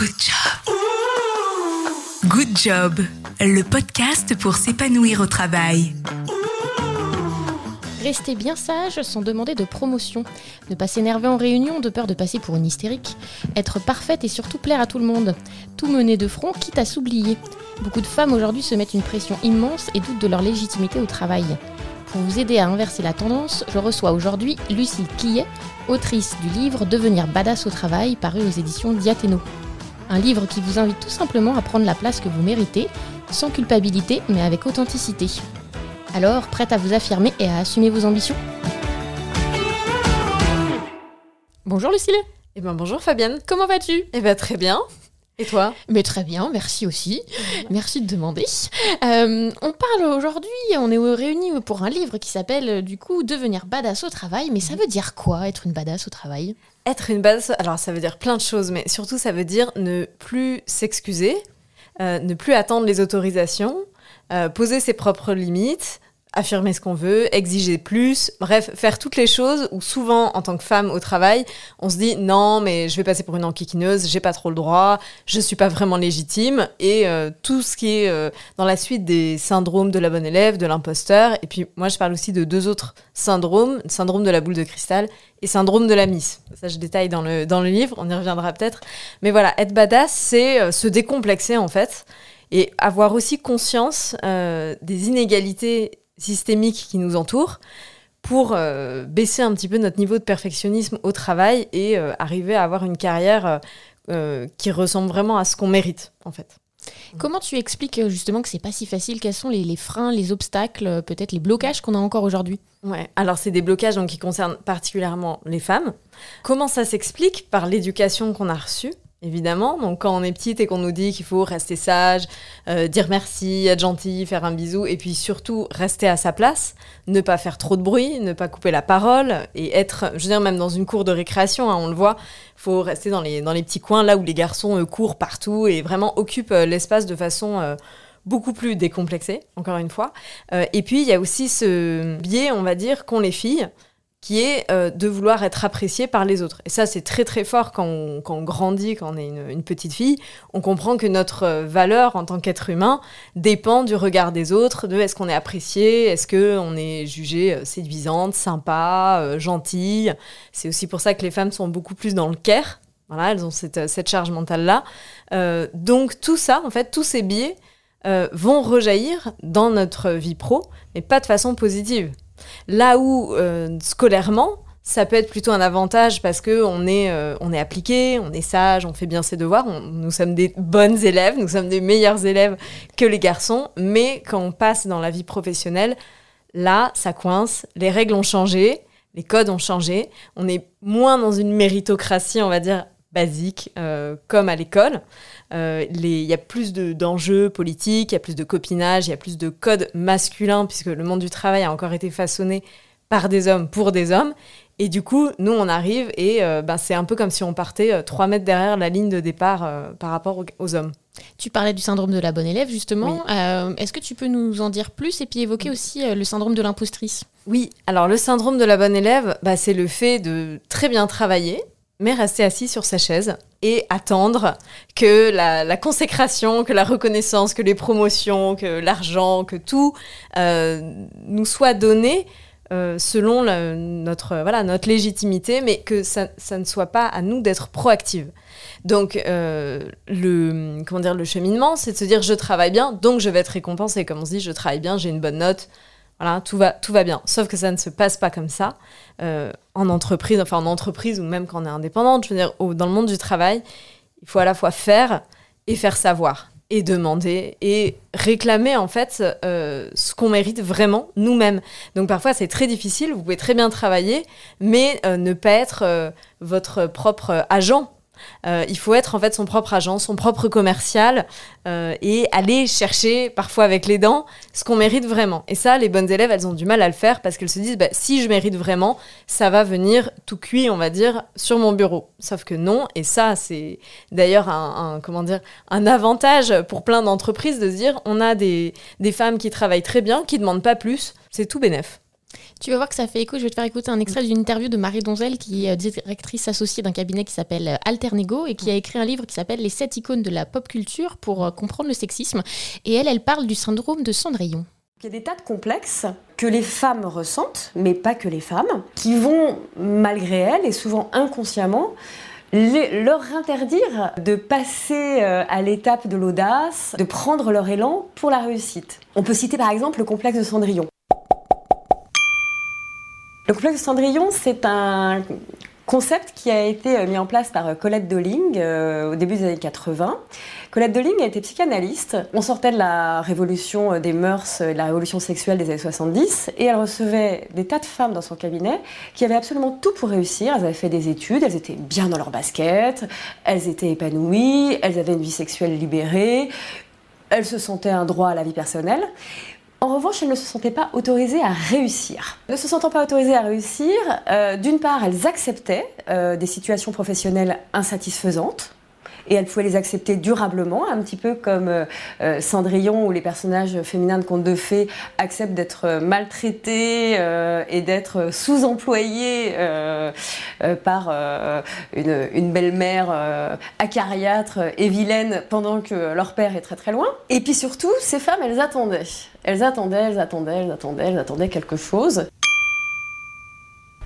Good job. Good job, le podcast pour s'épanouir au travail. Rester bien sage sans demander de promotion. Ne pas s'énerver en réunion de peur de passer pour une hystérique. Être parfaite et surtout plaire à tout le monde. Tout mener de front quitte à s'oublier. Beaucoup de femmes aujourd'hui se mettent une pression immense et doutent de leur légitimité au travail. Pour vous aider à inverser la tendance, je reçois aujourd'hui Lucie Quillet, autrice du livre Devenir badass au travail, paru aux éditions Diathéno. Un livre qui vous invite tout simplement à prendre la place que vous méritez, sans culpabilité mais avec authenticité. Alors, prête à vous affirmer et à assumer vos ambitions? Bonjour Lucille Eh ben bonjour Fabienne. Comment vas-tu? Eh ben très bien. Et toi Mais très bien, merci aussi. Merci de demander. Euh, on parle aujourd'hui, on est réunis pour un livre qui s'appelle euh, du coup Devenir badass au travail. Mais ça veut dire quoi être une badass au travail? Être une badass, alors ça veut dire plein de choses, mais surtout ça veut dire ne plus s'excuser, euh, ne plus attendre les autorisations, poser ses propres limites, affirmer ce qu'on veut, exiger plus, bref, faire toutes les choses où souvent, en tant que femme au travail, on se dit non, mais je vais passer pour une enquiquineuse, j'ai pas trop le droit, je suis pas vraiment légitime, et euh, tout ce qui est euh, dans la suite des syndromes de la bonne élève, de l'imposteur, et puis moi je parle aussi de deux autres syndromes, syndrome de la boule de cristal et syndrome de la miss. Ça je détaille dans le, dans le livre, on y reviendra peut-être. Mais voilà, être badass, c'est euh, se décomplexer en fait, et avoir aussi conscience des inégalités systémique qui nous entoure pour euh, baisser un petit peu notre niveau de perfectionnisme au travail et euh, arriver à avoir une carrière euh, qui ressemble vraiment à ce qu'on mérite en fait. Comment tu expliques justement que c'est pas si facile? Quels sont les, freins, les obstacles, peut-être les blocages qu'on a encore aujourd'hui? Ouais, alors c'est des blocages donc, qui concernent particulièrement les femmes. Comment ça s'explique? Par l'éducation qu'on a reçue évidemment. Donc quand on est petite et qu'on nous dit qu'il faut rester sage, euh, dire merci, être gentil, faire un bisou, et puis surtout rester à sa place, ne pas faire trop de bruit, ne pas couper la parole, et être, je veux dire, même dans une cour de récréation, hein, on le voit, faut rester dans les, dans les petits coins là où les garçons euh, courent partout et vraiment occupent euh, l'espace de façon beaucoup plus décomplexée, encore une fois. et puis il y a aussi ce biais, on va dire, qu'ont les filles qui est euh, de vouloir être apprécié par les autres. Et ça, c'est très très fort quand on, grandit, quand on est une, petite fille. On comprend que notre euh, valeur en tant qu'être humain dépend du regard des autres, de est-ce qu'on est apprécié, est-ce qu'on est jugé euh, séduisante, sympa, gentille. C'est aussi pour ça que les femmes sont beaucoup plus dans le care. Voilà, elles ont cette, cette charge mentale-là. donc tout ça, en fait, tous ces biais vont rejaillir dans notre vie pro, mais pas de façon positive. Là où euh, scolairement, ça peut être plutôt un avantage parce que on est, euh, on est appliqué, on est sage, on fait bien ses devoirs, nous sommes des bonnes élèves, nous sommes des meilleurs élèves que les garçons, mais quand on passe dans la vie professionnelle, là, ça coince, les règles ont changé, les codes ont changé, on est moins dans une méritocratie, on va dire, basique, euh, comme à l'école. Euh, il y a plus d'enjeux politiques, il y a plus de copinage, il y a plus de codes masculins, puisque le monde du travail a encore été façonné par des hommes pour des hommes. Et du coup, nous, on arrive et euh, ben, c'est un peu comme si on partait trois mètres derrière la ligne de départ par rapport aux, hommes. Tu parlais du syndrome de la bonne élève, justement. Est-ce que tu peux nous en dire plus et puis évoquer aussi le syndrome de l'impostrice? Oui, alors le syndrome de la bonne élève, bah, c'est le fait de très bien travailler, mais rester assis sur sa chaise et attendre que la, consécration, que la reconnaissance, que les promotions, que l'argent, que tout euh, nous soit donné euh, selon notre, voilà, notre légitimité, mais que ça, ne soit pas à nous d'être proactive. Donc, euh, le, comment dire, le cheminement, c'est de se dire je travaille bien, donc je vais être récompensé. Comme on se dit, je travaille bien, j'ai une bonne note, voilà, tout va, bien. Sauf que ça ne se passe pas comme ça euh, en entreprise, enfin en entreprise ou même quand on est indépendante. Je dans le monde du travail, il faut à la fois faire et faire savoir et demander et réclamer en fait euh, ce qu'on mérite vraiment nous-mêmes. Donc parfois c'est très difficile, vous pouvez très bien travailler, mais euh, ne pas être votre propre agent euh, il faut être en fait son propre agent, son propre commercial euh, et aller chercher parfois avec les dents ce qu'on mérite vraiment. Et ça, les bonnes élèves, elles ont du mal à le faire parce qu'elles se disent bah, si je mérite vraiment, ça va venir tout cuit, on va dire, sur mon bureau. Sauf que non. Et ça, c'est d'ailleurs un, comment dire un avantage pour plein d'entreprises de se dire on a des, des femmes qui travaillent très bien, qui demandent pas plus. C'est tout bénef. Tu vas voir que ça fait écho. Je vais te faire écouter un extrait d'une interview de Marie Donzel, qui est directrice associée d'un cabinet qui s'appelle Alternego et qui a écrit un livre qui s'appelle Les sept icônes de la pop culture pour euh, comprendre le sexisme. Et elle, elle parle du syndrome de Cendrillon. Il y a des tas de complexes que les femmes ressentent, mais pas que les femmes, qui vont, malgré elles, et souvent inconsciemment, leur interdire de passer euh, à l'étape de l'audace, de prendre leur élan pour la réussite. On peut citer par exemple le complexe de Cendrillon. Le complexe Cendrillon, c'est un concept qui a été euh, mis en place par euh, Colette Dolling au début des années 80. Colette Dolling a été psychanalyste. On sortait de la révolution des mœurs, de la révolution sexuelle des années 70, et elle recevait des tas de femmes dans son cabinet qui avaient absolument tout pour réussir. Elles avaient fait des études, elles étaient bien dans leur basket, elles étaient épanouies, elles avaient une vie sexuelle libérée, elles se sentaient un droit à la vie personnelle. En revanche, elles ne se sentaient pas autorisées à réussir. Ne se sentant pas autorisées à réussir, euh, d'une part, elles acceptaient euh, des situations professionnelles insatisfaisantes, et elle pouvait les accepter durablement, un petit peu comme euh, euh, Cendrillon où les personnages féminins de contes de fées acceptent d'être maltraités euh, et d'être sous-employés par une, une belle-mère acariâtre et vilaine pendant que leur père est très très loin. Et puis surtout, ces femmes, elles attendaient. Elles attendaient, elles attendaient, elles attendaient, elles attendaient quelque chose.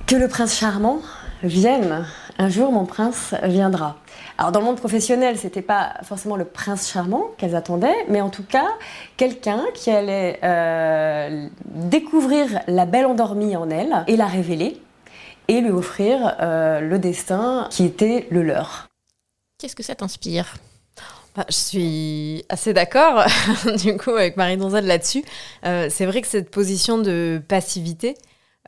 Que le prince charmant vienne. Un jour, mon prince viendra. Alors dans le monde professionnel, c'était pas forcément le prince charmant qu'elles attendaient, mais en tout cas quelqu'un qui allait euh, découvrir la belle endormie en elle et la révéler et lui offrir euh, le destin qui était le leur. Qu'est-ce que ça t'inspire? Bah, je suis assez d'accord, du coup, avec Marie Donzel là-dessus. Euh, c'est vrai que cette position de passivité,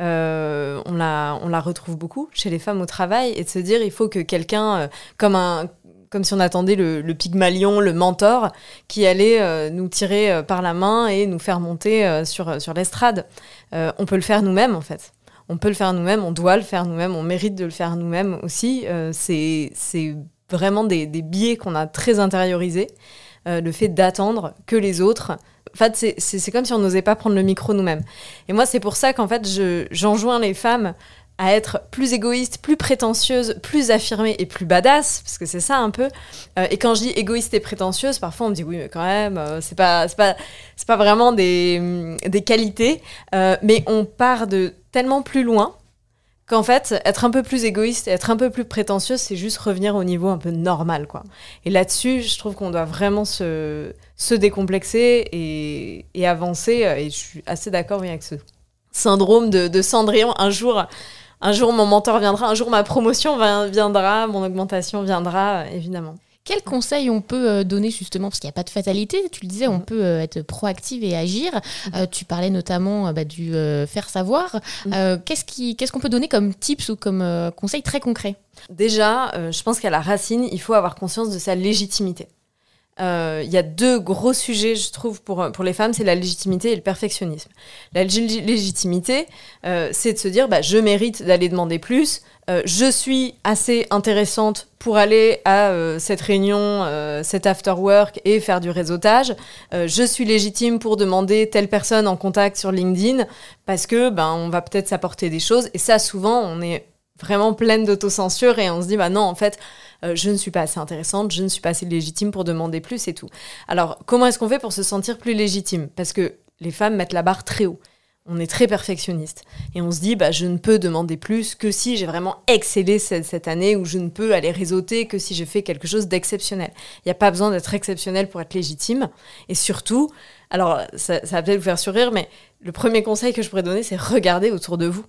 euh, on, la, retrouve beaucoup chez les femmes au travail, et de se dire il faut que quelqu'un, euh, comme un comme si on attendait le, le pygmalion, le mentor, qui allait euh, nous tirer par la main et nous faire monter sur, sur l'estrade. on peut le faire nous-mêmes, en fait. On peut le faire nous-mêmes, on doit le faire nous-mêmes, on mérite de le faire nous-mêmes aussi. c'est vraiment des, des biais qu'on a très intériorisés. le fait d'attendre que les autres en fait, c'est comme si on n'osait pas prendre le micro nous-mêmes. Et moi, c'est pour ça qu'en fait, j'enjoins les femmes à être plus égoïstes, plus prétentieuses, plus affirmées et plus badass, parce que c'est ça un peu. Euh, et quand je dis égoïste et prétentieuse, parfois on me dit oui, mais quand même, euh, c'est pas, pas, pas vraiment des, des qualités, euh, mais on part de tellement plus loin qu'en fait, être un peu plus égoïste et être un peu plus prétentieuse, c'est juste revenir au niveau un peu normal, quoi. Et là-dessus, je trouve qu'on doit vraiment se, se décomplexer et, et, avancer. Et je suis assez d'accord avec ce syndrome de, de, Cendrillon. Un jour, un jour, mon mentor viendra, un jour, ma promotion viendra, mon augmentation viendra, évidemment. Quel conseil on peut euh, donner justement, parce qu'il n'y a pas de fatalité, tu le disais, on mhm. peut euh, être proactive et agir. Euh, tu parlais notamment bah, du faire savoir. Mhm. Qu'est-ce qu'on peut donner comme tips ou comme conseil très concret Déjà, je pense qu'à la racine, il faut avoir conscience de sa légitimité. Il y a deux gros sujets, je trouve, pour, pour les femmes, c'est la légitimité et le perfectionnisme. La légitimité, c'est de se dire, bah, je mérite d'aller demander plus, euh, je suis assez intéressante pour aller à euh, cette réunion, euh, cet after work et faire du réseautage. je suis légitime pour demander telle personne en contact sur LinkedIn parce que ben on va peut-être s'apporter des choses et ça souvent on est vraiment pleine d'autocensure et on se dit bah non en fait je ne suis pas assez intéressante, je ne suis pas assez légitime pour demander plus et tout. Alors comment est-ce qu'on fait pour se sentir plus légitime? Parce que les femmes mettent la barre très haut on est très perfectionniste. Et on se dit, bah, je ne peux demander plus que si j'ai vraiment excellé cette, année, ou je ne peux aller réseauter que si j'ai fait quelque chose d'exceptionnel. Il n'y a pas besoin d'être exceptionnel pour être légitime. Et surtout, alors ça, va peut-être vous faire sourire, mais le premier conseil que je pourrais donner, c'est regarder autour de vous.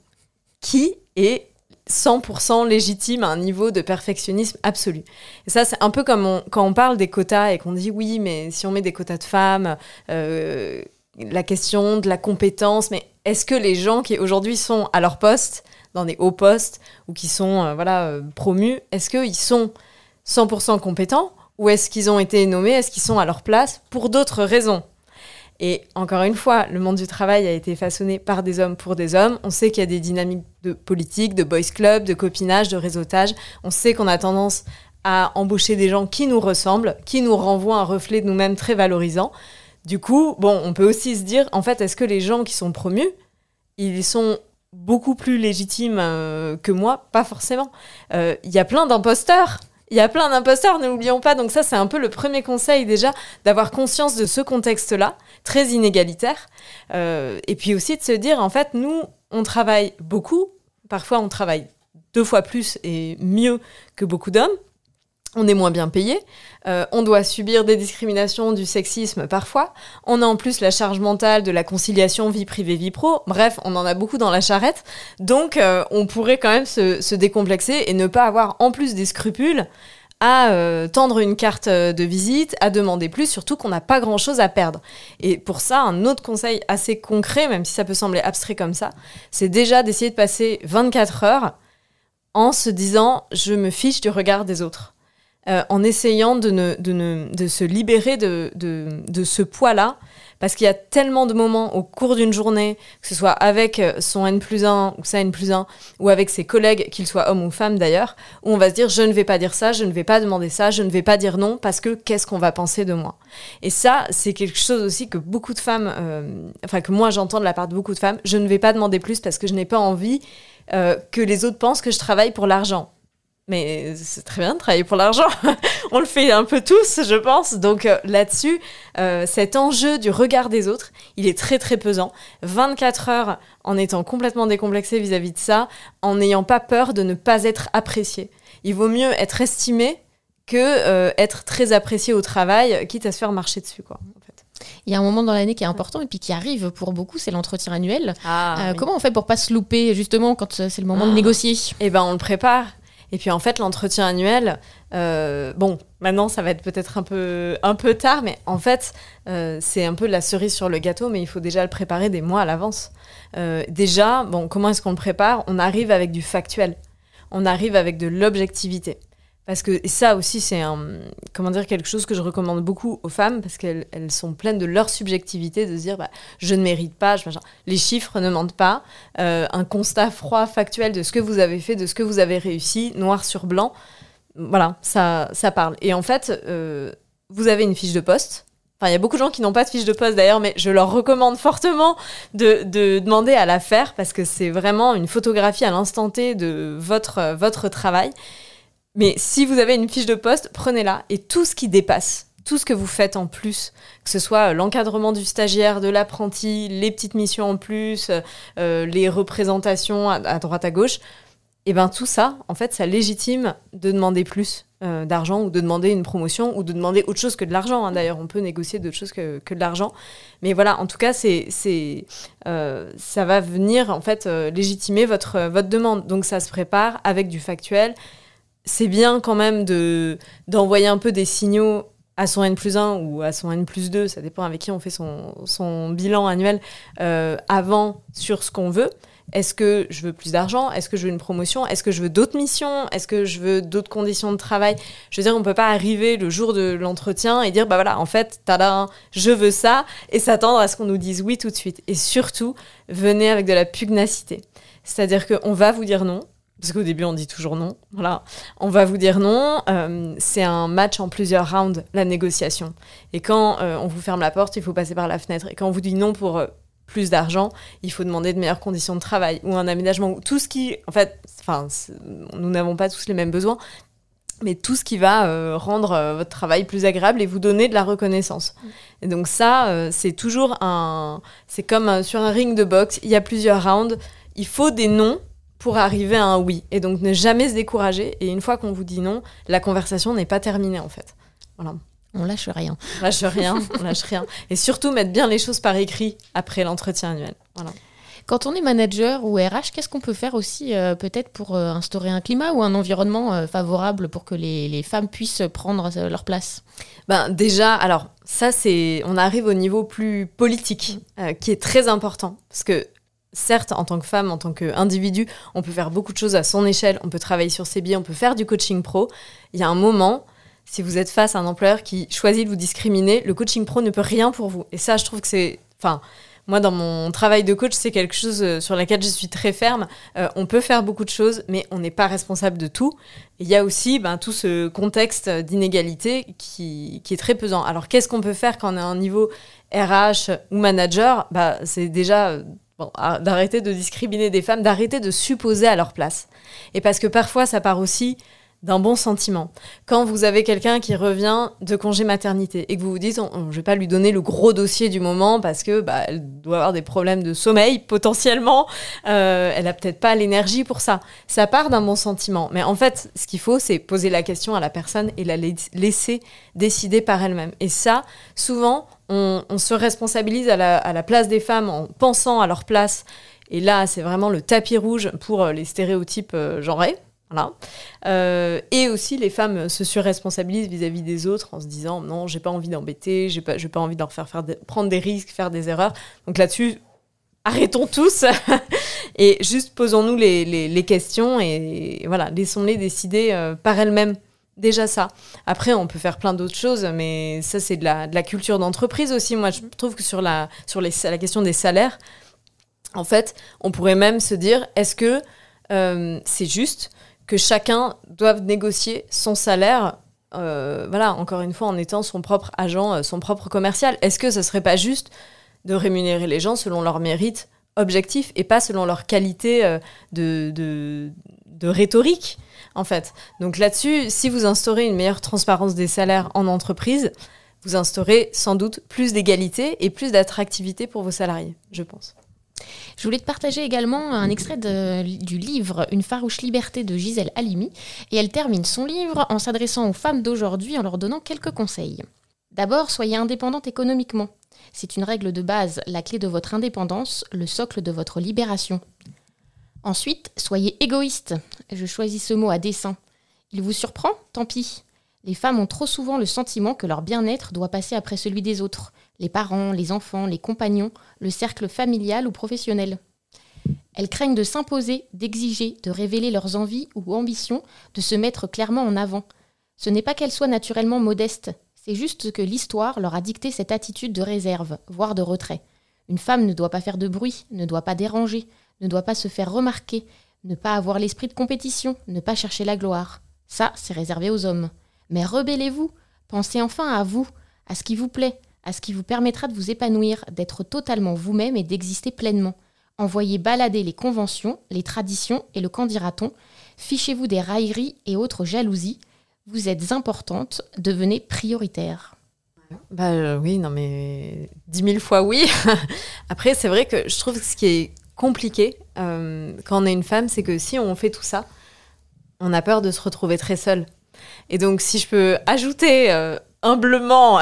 Qui est 100% légitime à un niveau de perfectionnisme absolu. Et ça, c'est un peu comme quand on parle des quotas et qu'on dit oui, mais si on met des quotas de femmes, euh, la question de la compétence, mais est-ce que les gens qui aujourd'hui sont à leur poste, dans des hauts postes, ou qui sont euh, voilà, euh, promus, est-ce qu'ils sont 100% compétents ou est-ce qu'ils ont été nommés, est-ce qu'ils sont à leur place pour d'autres raisons? Et encore une fois, le monde du travail a été façonné par des hommes pour des hommes. On sait qu'il y a des dynamiques de politique, de boys club, de copinage, de réseautage. On sait qu'on a tendance à embaucher des gens qui nous ressemblent, qui nous renvoient un reflet de nous-mêmes très valorisant. Du coup, bon, on peut aussi se dire, en fait, est-ce que les gens qui sont promus, ils sont beaucoup plus légitimes euh, que moi, pas forcément. Euh, Il y a plein d'imposteurs. Il y a plein d'imposteurs, ne l'oublions pas. Donc ça, c'est un peu le premier conseil déjà, d'avoir conscience de ce contexte-là, très inégalitaire. Euh, et puis aussi de se dire, en fait, nous, on travaille beaucoup. Parfois, on travaille deux fois plus et mieux que beaucoup d'hommes. On est moins bien payé. Euh, on doit subir des discriminations, du sexisme parfois. On a en plus la charge mentale de la conciliation vie privée-vie pro. Bref, on en a beaucoup dans la charrette. Donc, euh, on pourrait quand même se, se décomplexer et ne pas avoir en plus des scrupules à euh, tendre une carte euh, de visite, à demander plus, surtout qu'on n'a pas grand-chose à perdre. Et pour ça, un autre conseil assez concret, même si ça peut sembler abstrait comme ça, c'est déjà d'essayer de passer 24 heures en se disant je me fiche du regard des autres. Euh, en essayant de, ne, de, ne, de se libérer de, de, ce poids-là, parce qu'il y a tellement de moments au cours d'une journée, que ce soit avec son N plus 1 ou sa N plus 1, ou avec ses collègues, qu'ils soient hommes ou femmes d'ailleurs, où on va se dire je ne vais pas dire ça, je ne vais pas demander ça, je ne vais pas dire non, parce que qu'est-ce qu'on va penser de moi? Et ça, c'est quelque chose aussi que beaucoup de femmes, euh, enfin que moi j'entends de la part de beaucoup de femmes, je ne vais pas demander plus parce que je n'ai pas envie euh, que les autres pensent que je travaille pour l'argent. Mais c'est très bien de travailler pour l'argent. On le fait un peu tous, je pense. Donc euh, là-dessus, euh, cet enjeu du regard des autres, il est très très pesant. 24 heures en étant complètement décomplexé vis-à-vis de ça, en n'ayant pas peur de ne pas être apprécié. Il vaut mieux être estimé que euh, être très apprécié au travail, quitte à se faire marcher dessus, quoi. En fait. Il y a un moment dans l'année qui est important et puis qui arrive pour beaucoup, c'est l'entretien annuel. Ah, Euh, Comment on fait pour pas se louper justement quand c'est le moment de négocier? Eh ben, on le prépare. Et puis en fait, l'entretien annuel, euh, bon, maintenant ça va être peut-être un peu, un peu tard, mais en fait, euh, c'est un peu la cerise sur le gâteau, mais il faut déjà le préparer des mois à l'avance. Euh, déjà, bon, comment est-ce qu'on le prépare? On arrive avec du factuel, on arrive avec de l'objectivité. Parce que ça aussi, c'est comment dire, quelque chose que je recommande beaucoup aux femmes, parce qu'elles elles sont pleines de leur subjectivité, de se dire, bah, je ne mérite pas, les chiffres ne mentent pas, euh, un constat froid, factuel de ce que vous avez fait, de ce que vous avez réussi, noir sur blanc, voilà, ça, ça parle. Et en fait, euh, vous avez une fiche de poste. Enfin, il y a beaucoup de gens qui n'ont pas de fiche de poste d'ailleurs, mais je leur recommande fortement de, de demander à la faire parce que c'est vraiment une photographie à l'instant T de votre, votre travail. Mais si vous avez une fiche de poste, prenez-la et tout ce qui dépasse, tout ce que vous faites en plus, que ce soit l'encadrement du stagiaire, de l'apprenti, les petites missions en plus, euh, les représentations à, à, droite à gauche, et ben tout ça, en fait, ça légitime de demander plus euh, d'argent ou de demander une promotion ou de demander autre chose que de l'argent. Hein. D'ailleurs, on peut négocier d'autres choses que, que de l'argent. Mais voilà, en tout cas, c'est, c'est, euh, ça va venir en fait euh, légitimer votre, votre demande. Donc ça se prépare avec du factuel c'est bien quand même de d'envoyer un peu des signaux à son N plus 1 ou à son N plus 2, ça dépend avec qui on fait son, son bilan annuel, euh, avant sur ce qu'on veut. Est-ce que je veux plus d'argent? Est-ce que je veux une promotion? Est-ce que je veux d'autres missions? Est-ce que je veux d'autres conditions de travail? Je veux dire, on peut pas arriver le jour de l'entretien et dire, bah voilà, en fait, tada, je veux ça, et s'attendre à ce qu'on nous dise oui tout de suite. Et surtout, venez avec de la pugnacité. C'est-à-dire qu'on va vous dire non, parce qu'au début on dit toujours non. Voilà, on va vous dire non. Euh, c'est un match en plusieurs rounds, la négociation. Et quand euh, on vous ferme la porte, il faut passer par la fenêtre. Et quand on vous dit non pour euh, plus d'argent, il faut demander de meilleures conditions de travail ou un aménagement. Ou tout ce qui, en fait, enfin, nous n'avons pas tous les mêmes besoins, mais tout ce qui va rendre votre travail plus agréable et vous donner de la reconnaissance. Et donc ça, c'est toujours un, c'est comme sur un ring de boxe. Il y a plusieurs rounds. Il faut des noms pour arriver à un oui. Et donc ne jamais se décourager. Et une fois qu'on vous dit non, la conversation n'est pas terminée en fait. Voilà. On lâche rien. On lâche rien, on lâche rien. Et surtout mettre bien les choses par écrit après l'entretien annuel. Voilà. Quand on est manager ou RH, qu'est-ce qu'on peut faire aussi euh, peut-être pour euh, instaurer un climat ou un environnement euh, favorable pour que les, les femmes puissent prendre leur place? Ben déjà, alors ça c'est, on arrive au niveau plus politique, qui est très important, parce que certes, en tant que femme, en tant qu'individu, on peut faire beaucoup de choses à son échelle, on peut travailler sur ses biais, on peut faire du coaching pro. Il y a un moment, si vous êtes face à un employeur qui choisit de vous discriminer, le coaching pro ne peut rien pour vous. Et ça, je trouve que c'est, enfin. Moi, dans mon travail de coach, c'est quelque chose euh, sur laquelle je suis très ferme. Euh, on peut faire beaucoup de choses, mais on n'est pas responsable de tout. Il y a aussi ben, tout ce contexte d'inégalité qui, est très pesant. Alors, qu'est-ce qu'on peut faire quand on est à un niveau RH ou manager? Bah, C'est déjà bon, d'arrêter de discriminer des femmes, d'arrêter de supposer à leur place. Et parce que parfois, ça part aussi d'un bon sentiment. Quand vous avez quelqu'un qui revient de congé maternité et que vous vous dites, je ne vais pas lui donner le gros dossier du moment parce que bah, elle doit avoir des problèmes de sommeil potentiellement, euh, elle a peut-être pas l'énergie pour ça. Ça part d'un bon sentiment. Mais en fait, ce qu'il faut, c'est poser la question à la personne et la laisser décider par elle-même. Et ça, souvent, on, se responsabilise à la, à la place des femmes en pensant à leur place. Et là, c'est vraiment le tapis rouge pour les stéréotypes euh, genrés. Euh, et aussi, les femmes se surresponsabilisent vis-à-vis des autres en se disant non, j'ai pas envie d'embêter, j'ai pas, pas envie de leur faire, faire prendre des risques, faire des erreurs. Donc là-dessus, arrêtons tous et juste posons-nous les, les, questions et voilà, laissons-les décider euh, par elles-mêmes. Déjà ça. Après, on peut faire plein d'autres choses, mais ça, c'est de la, de la culture d'entreprise aussi. Moi, je trouve que sur la, sur les, la question des salaires, en fait, on pourrait même se dire est-ce que euh, c'est juste que chacun doive négocier son salaire, euh, voilà, encore une fois, en étant son propre agent, euh, son propre commercial. Est-ce que ce serait pas juste de rémunérer les gens selon leur mérite objectif et pas selon leur qualité euh, de, de, de, rhétorique, en fait? Donc là-dessus, si vous instaurez une meilleure transparence des salaires en entreprise, vous instaurez sans doute plus d'égalité et plus d'attractivité pour vos salariés, je pense. Je voulais te partager également un extrait du livre Une farouche liberté de Gisèle Halimi. Et elle termine son livre en s'adressant aux femmes d'aujourd'hui en leur donnant quelques conseils. D'abord, soyez indépendante économiquement. C'est une règle de base, la clé de votre indépendance, le socle de votre libération. Ensuite, soyez égoïste. Je choisis ce mot à dessein. Il vous surprend? Tant pis. Les femmes ont trop souvent le sentiment que leur bien-être doit passer après celui des autres, les parents, les enfants, les compagnons, le cercle familial ou professionnel. Elles craignent de s'imposer, d'exiger, de révéler leurs envies ou ambitions, de se mettre clairement en avant. Ce n'est pas qu'elles soient naturellement modestes, c'est juste que l'histoire leur a dicté cette attitude de réserve, voire de retrait. Une femme ne doit pas faire de bruit, ne doit pas déranger, ne doit pas se faire remarquer, ne pas avoir l'esprit de compétition, ne pas chercher la gloire. Ça, c'est réservé aux hommes. Mais rebellez-vous, pensez enfin à vous, à ce qui vous plaît, à ce qui vous permettra de vous épanouir, d'être totalement vous-même et d'exister pleinement. Envoyez balader les conventions, les traditions et le candidaton. Fichez-vous des railleries et autres jalousies. Vous êtes importante, devenez prioritaire. Bah euh, oui, non mais dix mille fois oui. Après, c'est vrai que je trouve que ce qui est compliqué euh, quand on est une femme, c'est que si on fait tout ça, on a peur de se retrouver très seule. Et donc, si je peux ajouter euh, humblement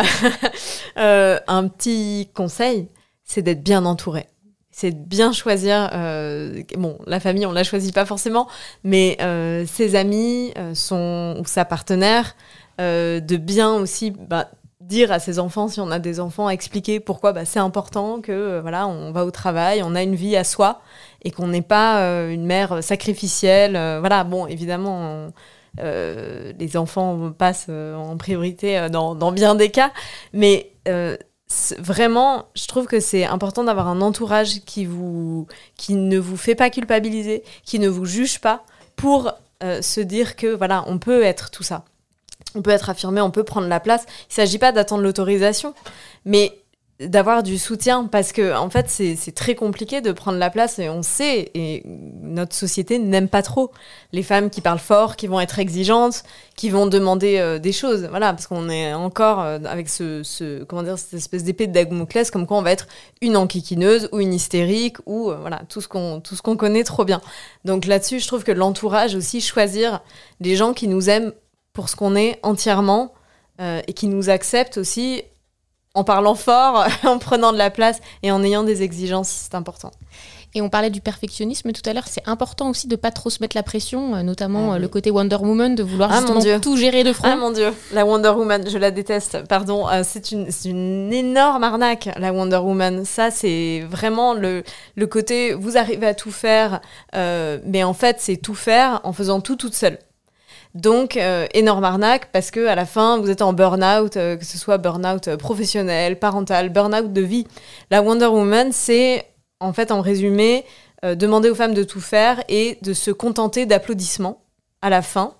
euh, un petit conseil, c'est d'être bien entouré. C'est de bien choisir. Euh, bon, la famille, on la choisit pas forcément, mais euh, ses amis, son ou sa partenaire, de bien aussi bah, dire à ses enfants, si on a des enfants, expliquer pourquoi bah, c'est important que voilà, on va au travail, on a une vie à soi et qu'on n'est pas une mère sacrificielle. voilà, bon, évidemment. Les enfants passent euh, en priorité euh, dans, bien des cas. Mais vraiment, je trouve que c'est important d'avoir un entourage qui, vous, qui ne vous fait pas culpabiliser, qui ne vous juge pas, pour se dire que voilà, on peut être tout ça. On peut être affirmé, on peut prendre la place. Il ne s'agit pas d'attendre l'autorisation, mais d'avoir du soutien parce que en fait c'est très compliqué de prendre la place et on sait et notre société n'aime pas trop les femmes qui parlent fort qui vont être exigeantes qui vont demander euh, des choses. Voilà parce qu'on est encore euh, avec ce, comment dire cette espèce d'épée de Damoclès comme quoi on va être une enquiquineuse ou une hystérique ou euh, voilà tout ce qu'on tout ce qu'on connaît trop bien. Donc là-dessus je trouve que l'entourage aussi choisir les gens qui nous aiment pour ce qu'on est entièrement et qui nous acceptent aussi en parlant fort, en prenant de la place et en ayant des exigences, c'est important. Et on parlait du perfectionnisme tout à l'heure. C'est important aussi de pas trop se mettre la pression, euh, notamment ah euh, le côté Wonder Woman, de vouloir ah, justement tout gérer de front. Ah mon dieu, la Wonder Woman, je la déteste. Pardon, euh, c'est une, une, énorme arnaque, la Wonder Woman. Ça, c'est vraiment le, le côté, vous arrivez à tout faire, mais en fait, c'est tout faire en faisant tout toute seule. Donc, euh, énorme arnaque parce que à la fin, vous êtes en burn-out, euh, que ce soit burn-out euh, professionnel, parental, burn-out de vie. La Wonder Woman, c'est en fait, en résumé, demander aux femmes de tout faire et de se contenter d'applaudissements à la fin.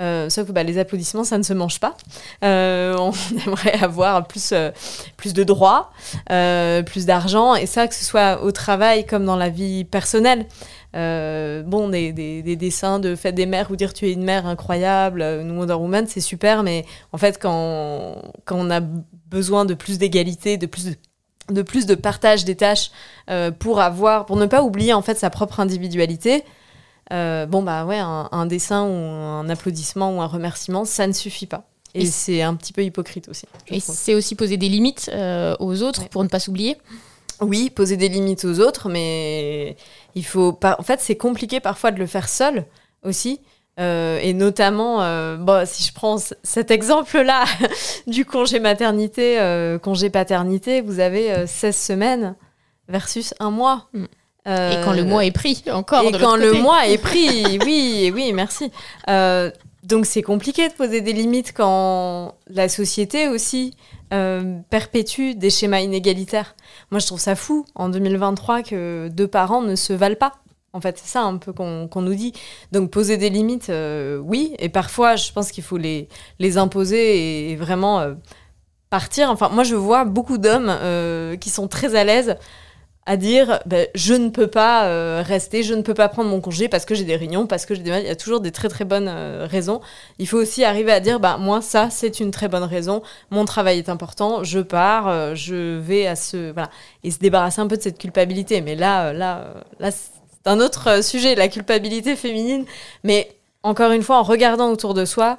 Euh, sauf que bah, les applaudissements, ça ne se mange pas. Euh, on aimerait avoir plus, euh, plus de droits, euh, plus d'argent, et ça, que ce soit au travail comme dans la vie personnelle. Bon, des, des, des dessins de fête des mères ou dire tu es une mère incroyable, nous Wonder Woman, c'est super, mais en fait, quand, quand on a besoin de plus d'égalité, de plus de, de plus de partage des tâches pour avoir, pour ne pas oublier en fait sa propre individualité, euh, bon bah ouais, un, un dessin ou un applaudissement ou un remerciement, ça ne suffit pas. Et, Et c'est un petit peu hypocrite aussi. Et c'est aussi poser des limites euh, aux autres Ouais. pour ne pas s'oublier. Oui, poser des limites aux autres, mais il faut pas. En fait, c'est compliqué parfois de le faire seul aussi. Euh, et notamment, euh, bon, si je prends cet exemple-là du congé maternité, euh, congé paternité, vous avez euh, 16 semaines versus un mois. Mm. Euh, Et quand le mois est pris, encore. et de quand le côté. mois est pris, oui, oui, merci. Euh, donc c'est compliqué de poser des limites quand la société aussi euh, perpétue des schémas inégalitaires. Moi, je trouve ça fou en 2023 que deux parents ne se valent pas. En fait, c'est ça un peu qu'on nous dit. Donc poser des limites, euh, oui. Et parfois, je pense qu'il faut les, les imposer et, et vraiment euh, partir. Enfin, moi, je vois beaucoup d'hommes euh, qui sont très à l'aise à dire ben, je ne peux pas euh, rester, je ne peux pas prendre mon congé parce que j'ai des réunions, parce que j'ai des... Il y a toujours des très très bonnes euh, raisons. Il faut aussi arriver à dire bah, moi, ça, c'est une très bonne raison. Mon travail est important, je pars, euh, je vais à ce. Voilà. Et se débarrasser un peu de cette culpabilité. Mais là, là, là c'est un autre sujet, la culpabilité féminine. Mais encore une fois, en regardant autour de soi,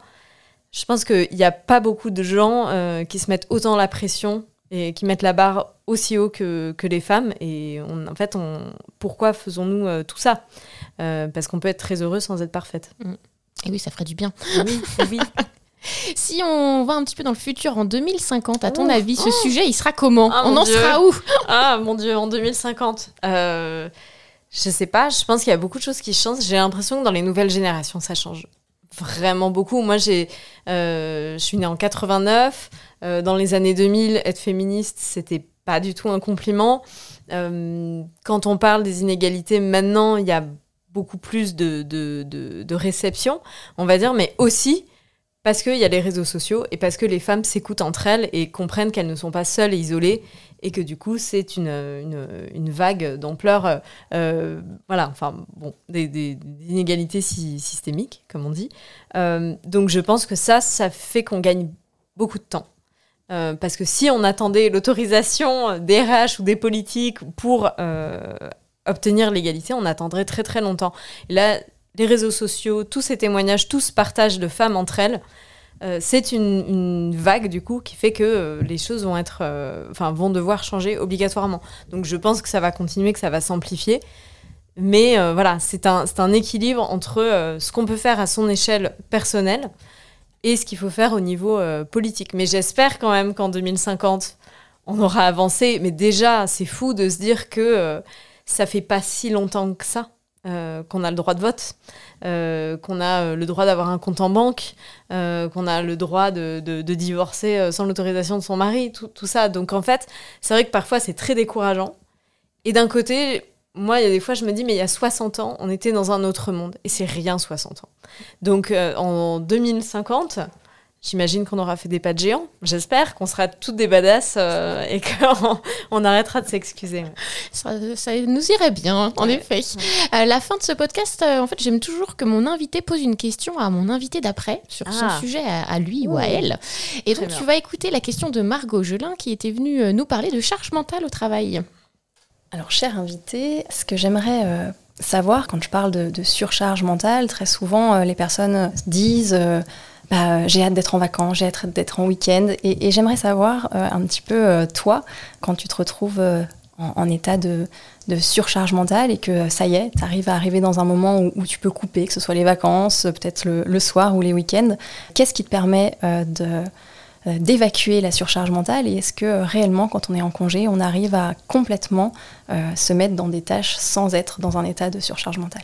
je pense qu'il n'y a pas beaucoup de gens qui se mettent autant la pression et qui mettent la barre aussi haut que, que les femmes. Et on- en fait, on, pourquoi faisons-nous euh, tout ça? Euh, Parce qu'on peut être très heureux sans être parfaite. Et oui, ça ferait du bien. Oui, oui. Si on va un petit peu dans le futur, en 2050, à ton Oh, avis, ce sujet, il sera comment? Ah, On en Dieu. sera où? Ah mon Dieu, en 2050. Euh, je sais pas, je pense qu'il y a beaucoup de choses qui changent. J'ai l'impression que dans les nouvelles générations, ça change vraiment beaucoup. Moi, j'ai, euh, je suis née en 89. Euh, dans les années 2000, être féministe, c'était pas du tout un compliment. Euh, quand on parle des inégalités, maintenant, il y a beaucoup plus de, de, de, réception, on va dire, mais aussi parce qu'il y a les réseaux sociaux et parce que les femmes s'écoutent entre elles et comprennent qu'elles ne sont pas seules et isolées et que du coup c'est une, une, une vague d'ampleur, euh, voilà, enfin bon, des, des- inégalités sy- systémiques, comme on dit. Donc je pense que ça, ça fait qu'on gagne beaucoup de temps. Euh, parce que si on attendait l'autorisation des RH ou des politiques pour euh, obtenir l'égalité, on attendrait très très longtemps. Et là, les réseaux sociaux, tous ces témoignages, tout ce partage de femmes entre elles, euh, c'est une, vague du coup qui fait que les choses vont être, enfin, vont devoir changer obligatoirement. Donc je pense que ça va continuer, que ça va s'amplifier. Mais voilà, c'est un, un équilibre entre ce qu'on peut faire à son échelle personnelle et ce qu'il faut faire au niveau euh, politique. Mais j'espère quand même qu'en 2050, on aura avancé. Mais déjà, c'est fou de se dire que euh, ça fait pas si longtemps que ça euh, qu'on a le droit de vote, euh, qu'on a le droit d'avoir un compte en banque, qu'on a le droit de, divorcer sans l'autorisation de son mari, tout ça. Donc en fait, c'est vrai que parfois c'est très décourageant. Et d'un côté, moi, il y a des fois, je me dis, mais il y a 60 ans, on était dans un autre monde. Et c'est rien 60 ans. Donc euh, en 2050, j'imagine qu'on aura fait des pas de géants. J'espère qu'on sera toutes des badass euh, et qu'on on arrêtera de s'excuser. ouais. ça, ça nous irait bien, en Ouais. effet. À la fin de ce podcast, euh, en fait, j'aime toujours que mon invité pose une question à mon invité d'après sur son Ah. sujet à, à lui ou à elle. Et Très donc, tu vas écouter la question de Margot Gelin qui était venue euh, nous parler de charge mentale au travail. Alors, cher invité, ce que j'aimerais euh, savoir quand je parle de, surcharge mentale, très souvent euh, les personnes disent euh, bah, j'ai hâte d'être en vacances, j'ai hâte d'être en week-end. Et, j'aimerais savoir un petit peu, toi, quand tu te retrouves en, état de, surcharge mentale et que ça y est, tu arrives à arriver dans un moment où, tu peux couper, que ce soit les vacances, peut-être le, soir ou les week-ends, qu'est-ce qui te permet de d'évacuer la surcharge mentale et est-ce que euh, réellement quand on est en congé on arrive à complètement euh, se mettre dans des tâches sans être dans un état de surcharge mentale?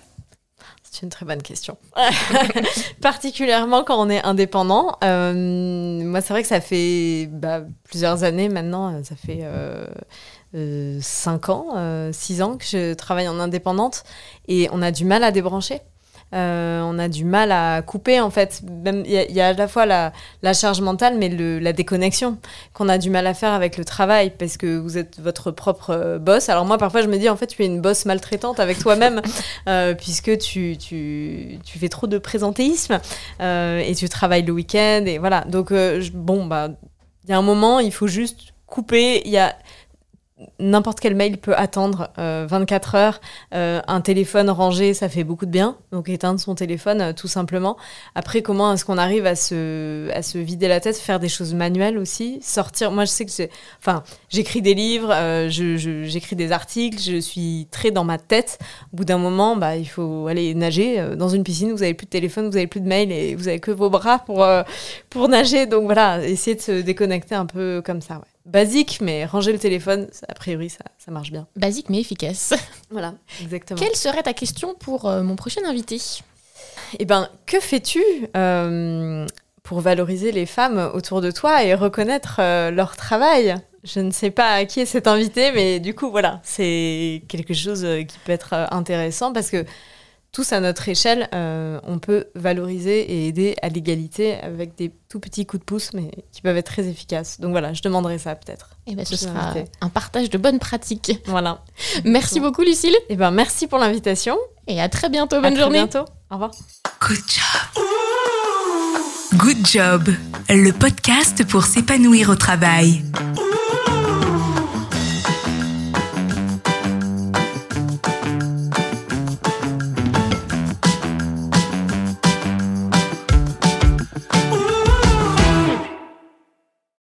C'est une très bonne question. Particulièrement quand on est indépendant. Euh, moi, c'est vrai que ça fait bah, plusieurs années maintenant. Ça fait euh, euh, 5 ans, 6 ans que je travaille en indépendante. Et on a du mal à débrancher. Euh, on a du mal à couper en fait. Même il y, a- il y a à la fois la, la charge mentale, mais le- la déconnexion qu'on a du mal à faire avec le travail parce que vous êtes votre propre euh, boss. Alors moi, parfois, je me dis en fait, tu es une boss maltraitante avec toi-même euh, puisque tu, tu, tu fais trop de présentéisme euh, et tu travailles le week-end et voilà. Donc je- bon bah, il y a un moment, il faut juste couper. Il y a n'importe quel mail peut attendre euh, 24 heures. Euh, un téléphone rangé, ça fait beaucoup de bien. Donc éteindre son téléphone, euh, tout simplement. Après, comment est-ce qu'on arrive à se, à se vider la tête, faire des choses manuelles aussi, sortir? Moi, je sais que j'ai, enfin, j'écris des livres, euh, je- je- j'écris des articles, je suis très dans ma tête. Au bout d'un moment, bah, il faut aller nager euh, dans une piscine. Vous avez plus de téléphone, vous avez plus de mail et vous avez que vos bras pour pour nager. Donc voilà, essayer de se déconnecter un peu comme ça. Ouais. Basique, mais ranger le téléphone, ça- a priori, ça, ça marche bien. Basique mais efficace. Voilà, exactement. Quelle serait ta question pour euh, mon prochain invité? Eh ben, que fais-tu euh, pour valoriser les femmes autour de toi et reconnaître euh, leur travail? Je ne sais pas à qui est cet invité, mais du coup, voilà, c'est quelque chose qui peut être intéressant parce que tous à notre échelle, euh, on peut valoriser et aider à l'égalité avec des tout petits coups de pouce, mais qui peuvent être très efficaces. Donc voilà, je demanderai ça peut-être. Eh ben, ce sera un partage de bonnes pratiques. Voilà. Merci beaucoup Lucille Eh ben, merci pour l'invitation. et à très bientôt. À Bonne très journée. bientôt. Au revoir. Good job. Good job. Le podcast pour s'épanouir au travail.